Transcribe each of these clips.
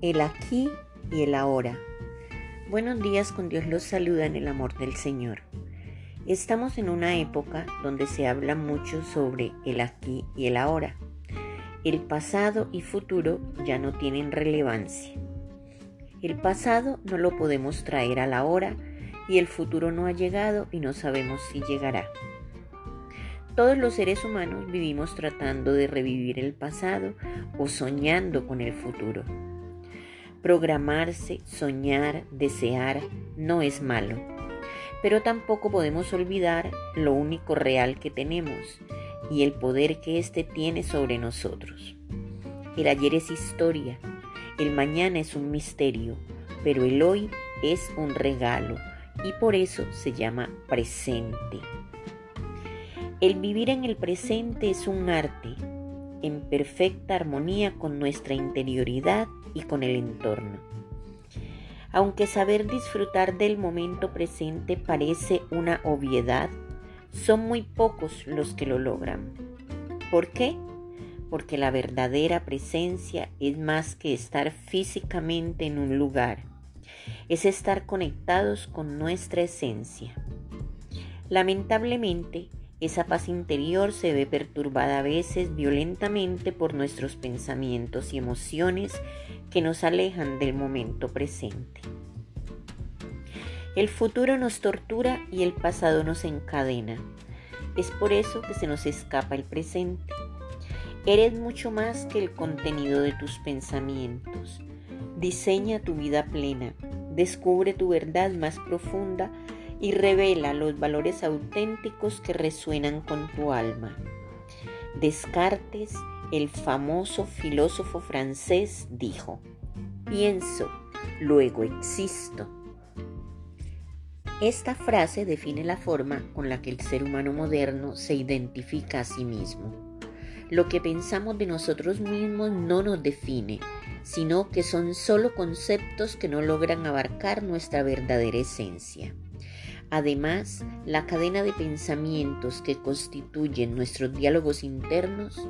el aquí y el ahora. Buenos días, con Dios los saluda en el amor del Señor. Estamos en una época donde se habla mucho sobre el aquí y el ahora. El pasado y futuro ya no tienen relevancia. El pasado no lo podemos traer a la hora y el futuro no ha llegado y no sabemos si llegará. Todos los seres humanos vivimos tratando de revivir el pasado o soñando con el futuro. Programarse, soñar, desear no es malo, pero tampoco podemos olvidar lo único real que tenemos y el poder que éste tiene sobre nosotros. El ayer es historia, el mañana es un misterio, pero el hoy es un regalo y por eso se llama presente. El vivir en el presente es un arte en perfecta armonía con nuestra interioridad y con el entorno. Aunque saber disfrutar del momento presente parece una obviedad, son muy pocos los que lo logran. ¿Por qué? Porque la verdadera presencia es más que estar físicamente en un lugar, es estar conectados con nuestra esencia. Lamentablemente, esa paz interior se ve perturbada a veces violentamente por nuestros pensamientos y emociones que nos alejan del momento presente. El futuro nos tortura y el pasado nos encadena. Es por eso que se nos escapa el presente. Eres mucho más que el contenido de tus pensamientos. Diseña tu vida plena. Descubre tu verdad más profunda y revela los valores auténticos que resuenan con tu alma. Descartes, el famoso filósofo francés, dijo, pienso, luego existo. Esta frase define la forma con la que el ser humano moderno se identifica a sí mismo. Lo que pensamos de nosotros mismos no nos define, sino que son solo conceptos que no logran abarcar nuestra verdadera esencia. Además, la cadena de pensamientos que constituyen nuestros diálogos internos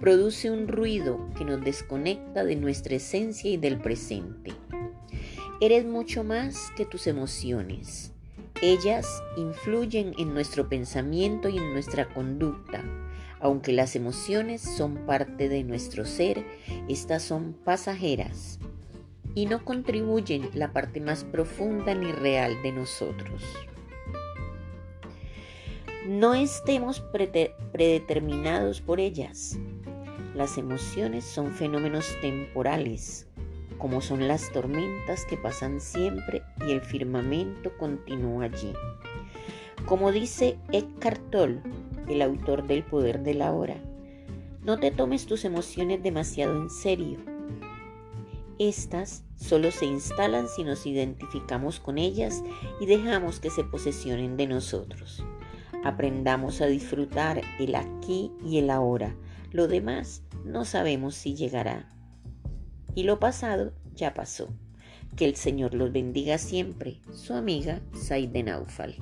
produce un ruido que nos desconecta de nuestra esencia y del presente. Eres mucho más que tus emociones. Ellas influyen en nuestro pensamiento y en nuestra conducta. Aunque las emociones son parte de nuestro ser, estas son pasajeras y no contribuyen la parte más profunda ni real de nosotros. No estemos predeterminados por ellas. Las emociones son fenómenos temporales, como son las tormentas que pasan siempre y el firmamento continúa allí. Como dice Eckhart Tolle, el autor del Poder de la Hora, no te tomes tus emociones demasiado en serio. Estas solo se instalan si nos identificamos con ellas y dejamos que se posesionen de nosotros. Aprendamos a disfrutar el aquí y el ahora. Lo demás no sabemos si llegará. Y lo pasado ya pasó. Que el Señor los bendiga siempre. Su amiga Saide Naufal.